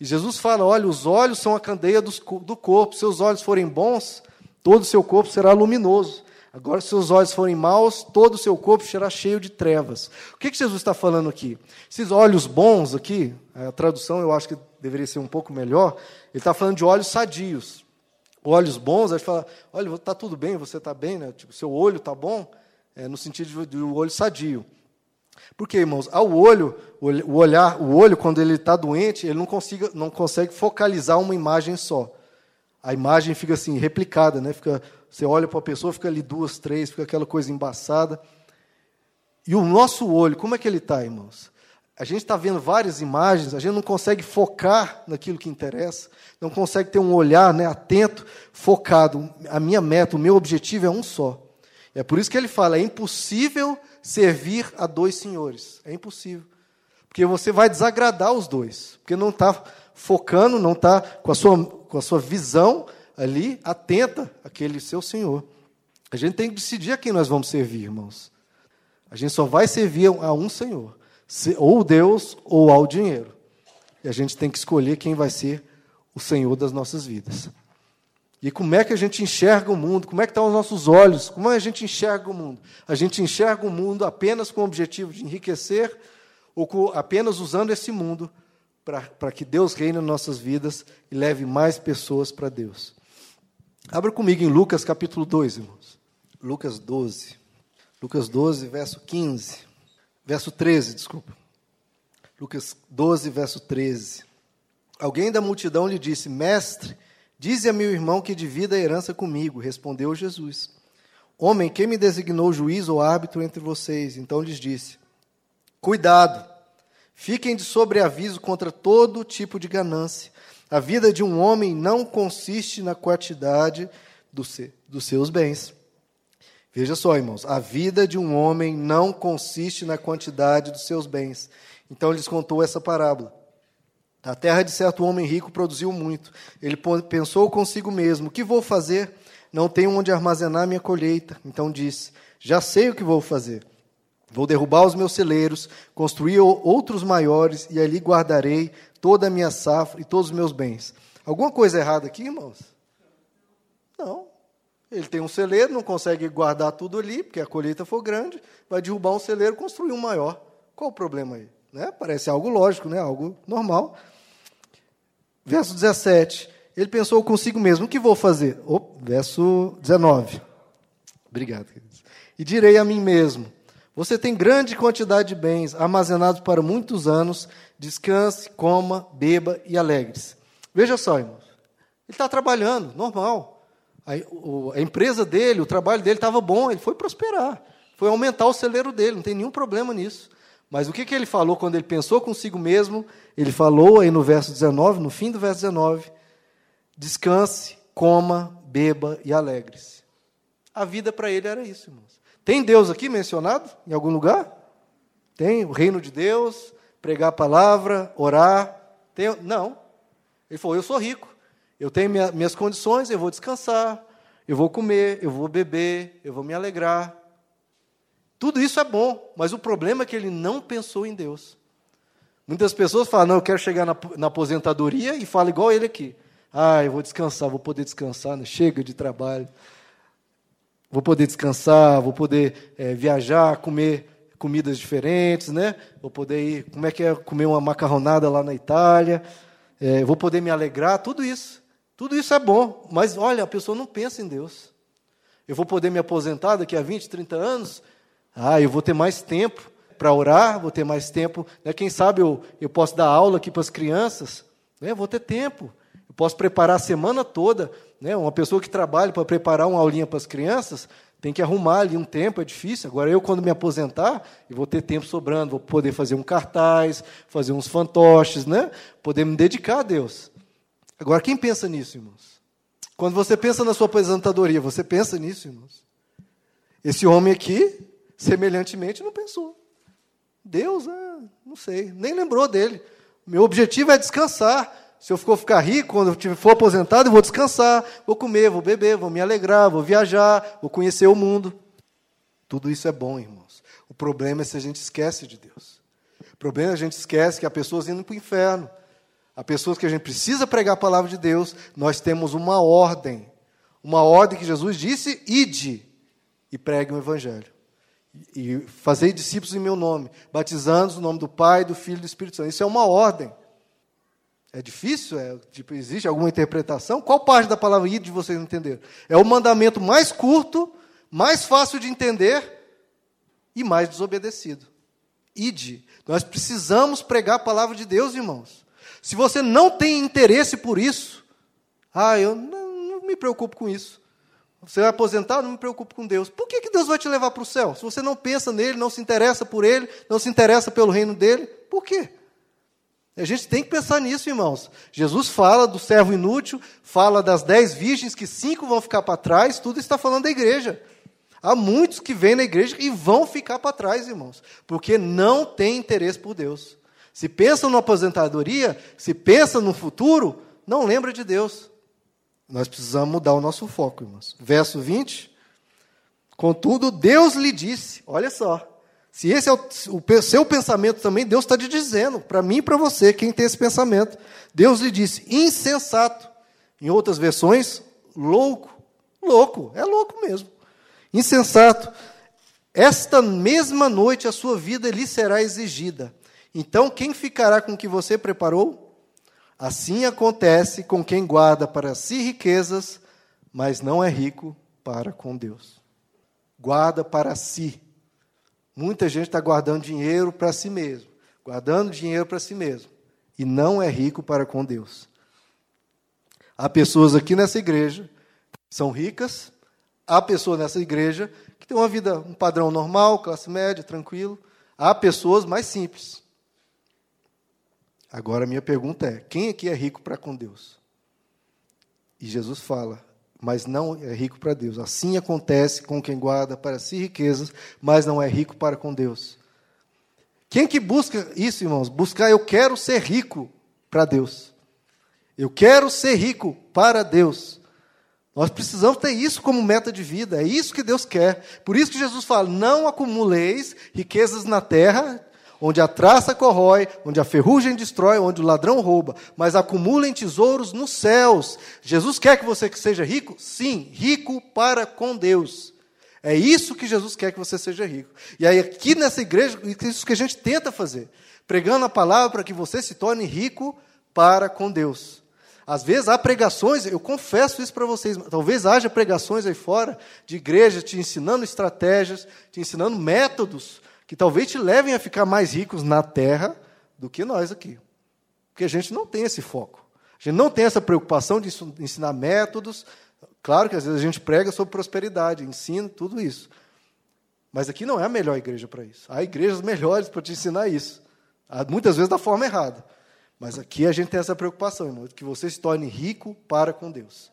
E Jesus fala: olha, os olhos são a candeia do corpo. Se seus olhos forem bons, todo o seu corpo será luminoso. Agora, se seus olhos forem maus, todo o seu corpo será cheio de trevas. O que, que Jesus está falando aqui? Esses olhos bons aqui, a tradução eu acho que deveria ser um pouco melhor, ele está falando de olhos sadios. Olhos bons, a gente fala, olha, está tudo bem, você está bem, né? Tipo, seu olho está bom, é, no sentido de olho sadio. Porque, irmãos, ao olho, o olhar, o olho, quando ele está doente, ele não, consiga, não consegue focalizar uma imagem só. A imagem fica assim, replicada, né? Fica, você olha para a pessoa, fica ali duas, três, fica aquela coisa embaçada. E o nosso olho, como é que ele está, irmãos? A gente está vendo várias imagens, a gente não consegue focar naquilo que interessa, não consegue ter um olhar né, atento, focado. A minha meta, o meu objetivo é um só. É por isso que ele fala: é impossível servir a dois senhores. É impossível. Porque você vai desagradar os dois. Porque não está focando, não está com, a sua, com a sua visão ali atenta àquele seu senhor. A gente tem que decidir a quem nós vamos servir, irmãos. A gente só vai servir a um senhor. Ou Deus ou ao dinheiro. E a gente tem que escolher quem vai ser o Senhor das nossas vidas. E como é que a gente enxerga o mundo? Como é que estão os nossos olhos? Como é que a gente enxerga o mundo? A gente enxerga o mundo apenas com o objetivo de enriquecer ou com, apenas usando esse mundo para que Deus reine nas nossas vidas e leve mais pessoas para Deus. Abra comigo em Lucas capítulo 2, irmãos. Lucas 12. Lucas 12, verso 15. Verso 13, desculpa. Lucas 12, verso 13. Alguém da multidão lhe disse: Mestre, Dize a meu irmão que divida a herança comigo. Respondeu Jesus. Homem, quem me designou juiz ou árbitro entre vocês? Então lhes disse: Cuidado, fiquem de sobreaviso contra todo tipo de ganância. A vida de um homem não consiste na quantidade dos seus bens. Veja só, irmãos, a vida de um homem não consiste na quantidade dos seus bens. Então lhes contou essa parábola. A terra de certo homem rico produziu muito. Ele pensou consigo mesmo: O que vou fazer? Não tenho onde armazenar minha colheita. Então disse: Já sei o que vou fazer. Vou derrubar os meus celeiros, construir outros maiores, e ali guardarei toda a minha safra e todos os meus bens. Alguma coisa errada aqui, irmãos? Não. Ele tem um celeiro, não consegue guardar tudo ali, porque a colheita for grande, vai derrubar um celeiro, construir um maior. Qual o problema aí? Né? Parece algo lógico, né? algo normal. Verso 17. Ele pensou consigo mesmo: o que vou fazer? Verso 19. Obrigado, queridos. E direi a mim mesmo: você tem grande quantidade de bens armazenados para muitos anos, descanse, coma, beba e alegre-se. Veja só, irmãos. Ele está trabalhando, normal. A, o, a, empresa dele, o trabalho dele estava bom, ele foi prosperar. Foi aumentar o celeiro dele, não tem nenhum problema nisso. Mas o que, que ele falou quando ele pensou consigo mesmo? Ele falou aí no verso 19, no fim do verso 19: descanse, coma, beba e alegre-se. A vida para ele era isso, irmãos. Tem Deus aqui mencionado em algum lugar? Tem o reino de Deus, pregar a palavra, orar. Tem, não. Ele falou: Eu sou rico, eu tenho minha, minhas condições, eu vou descansar, eu vou comer, eu vou beber, eu vou me alegrar. Tudo isso é bom, mas o problema é que ele não pensou em Deus. Muitas pessoas falam, não, eu quero chegar na, na aposentadoria e fala igual ele aqui. Ah, eu vou descansar, vou poder descansar, né? chega de trabalho. Vou poder descansar, vou poder é, viajar, comer comidas diferentes, né? Vou poder ir, como é que é comer uma macarronada lá na Itália, é, vou poder me alegrar, tudo isso. Tudo isso é bom, mas olha, a pessoa não pensa em Deus. Eu vou poder me aposentar daqui a 20, 30 anos, ah, eu vou ter mais tempo para orar, vou ter mais tempo. Né? Quem sabe eu, eu posso dar aula aqui para as crianças. Né? Vou ter tempo. Eu posso preparar a semana toda. Né? Uma pessoa que trabalha para preparar uma aulinha para as crianças tem que arrumar ali um tempo, é difícil. Agora, eu, quando me aposentar, eu vou ter tempo sobrando, vou poder fazer um cartaz, fazer uns fantoches, né? poder me dedicar a Deus. Agora, quem pensa nisso, irmãos? Quando você pensa na sua aposentadoria, você pensa nisso, irmãos? Esse homem aqui, semelhantemente, não pensou. Deus, ah, não sei, nem lembrou dele. Meu objetivo é descansar. Se eu for ficar rico, quando eu for aposentado, eu vou descansar, vou comer, vou beber, vou me alegrar, vou viajar, vou conhecer o mundo. Tudo isso é bom, irmãos. O problema é se a gente esquece de Deus. O problema é a gente esquece que há pessoas indo para o inferno. Há pessoas que a gente precisa pregar a palavra de Deus, nós temos uma ordem. Uma ordem que Jesus disse: ide e pregue o evangelho. E fazei discípulos em meu nome, batizando-os no nome do Pai, do Filho e do Espírito Santo. Isso é uma ordem. É difícil? É, tipo, existe alguma interpretação? Qual parte da palavra ide vocês entenderam? É o mandamento mais curto, mais fácil de entender e mais desobedecido. Ide. Nós precisamos pregar a palavra de Deus, irmãos. Se você não tem interesse por isso, ah, eu não, não me preocupo com isso. Você vai aposentar, não me preocupo com Deus. Por que, que Deus vai te levar para o céu? Se você não pensa nele, não se interessa por ele, não se interessa pelo reino dele, por quê? A gente tem que pensar nisso, irmãos. Jesus fala do servo inútil, fala das dez virgens, que cinco vão ficar para trás, tudo está falando da igreja. Há muitos que vêm na igreja e vão ficar para trás, irmãos, porque não têm interesse por Deus. Se pensam na aposentadoria, se pensam no futuro, não lembra de Deus. Nós precisamos mudar o nosso foco, irmãos. Verso 20. Contudo, Deus lhe disse: olha só, se esse é o, o seu pensamento também, Deus está te dizendo, para mim e para você, quem tem esse pensamento. Deus lhe disse: insensato. Em outras versões, louco. Louco, é louco mesmo. Insensato. Esta mesma noite a sua vida lhe será exigida. Então, quem ficará com o que você preparou? Assim acontece com quem guarda para si riquezas, mas não é rico para com Deus. Guarda para si. Muita gente está guardando dinheiro para si mesmo, guardando dinheiro para si mesmo, e não é rico para com Deus. Há pessoas aqui nessa igreja que são ricas, há pessoas nessa igreja que têm uma vida, um padrão normal, classe média, tranquilo. Há pessoas mais simples, Agora minha pergunta é: quem aqui é rico para com Deus? E Jesus fala: mas não é rico para Deus. Assim acontece com quem guarda para si riquezas, mas não é rico para com Deus. Quem que busca isso, irmãos? Buscar eu quero ser rico para Deus. Eu quero ser rico para Deus. Nós precisamos ter isso como meta de vida, é isso que Deus quer. Por isso que Jesus fala: não acumuleis riquezas na terra, onde a traça corrói, onde a ferrugem destrói, onde o ladrão rouba, mas acumulem tesouros nos céus. Jesus quer que você seja rico? Sim, rico para com Deus. É isso que Jesus quer que você seja rico. E aí, aqui nessa igreja, é isso que a gente tenta fazer, pregando a palavra para que você se torne rico para com Deus. Às vezes há pregações, eu confesso isso para vocês, talvez haja pregações aí fora de igrejas te ensinando estratégias, te ensinando métodos que talvez te levem a ficar mais ricos na terra do que nós aqui. Porque a gente não tem esse foco. A gente não tem essa preocupação de ensinar métodos. Claro que às vezes a gente prega sobre prosperidade, ensina tudo isso. Mas aqui não é a melhor igreja para isso. Há igrejas melhores para te ensinar isso. Muitas vezes da forma errada. Mas aqui a gente tem essa preocupação, irmão, que você se torne rico para com Deus.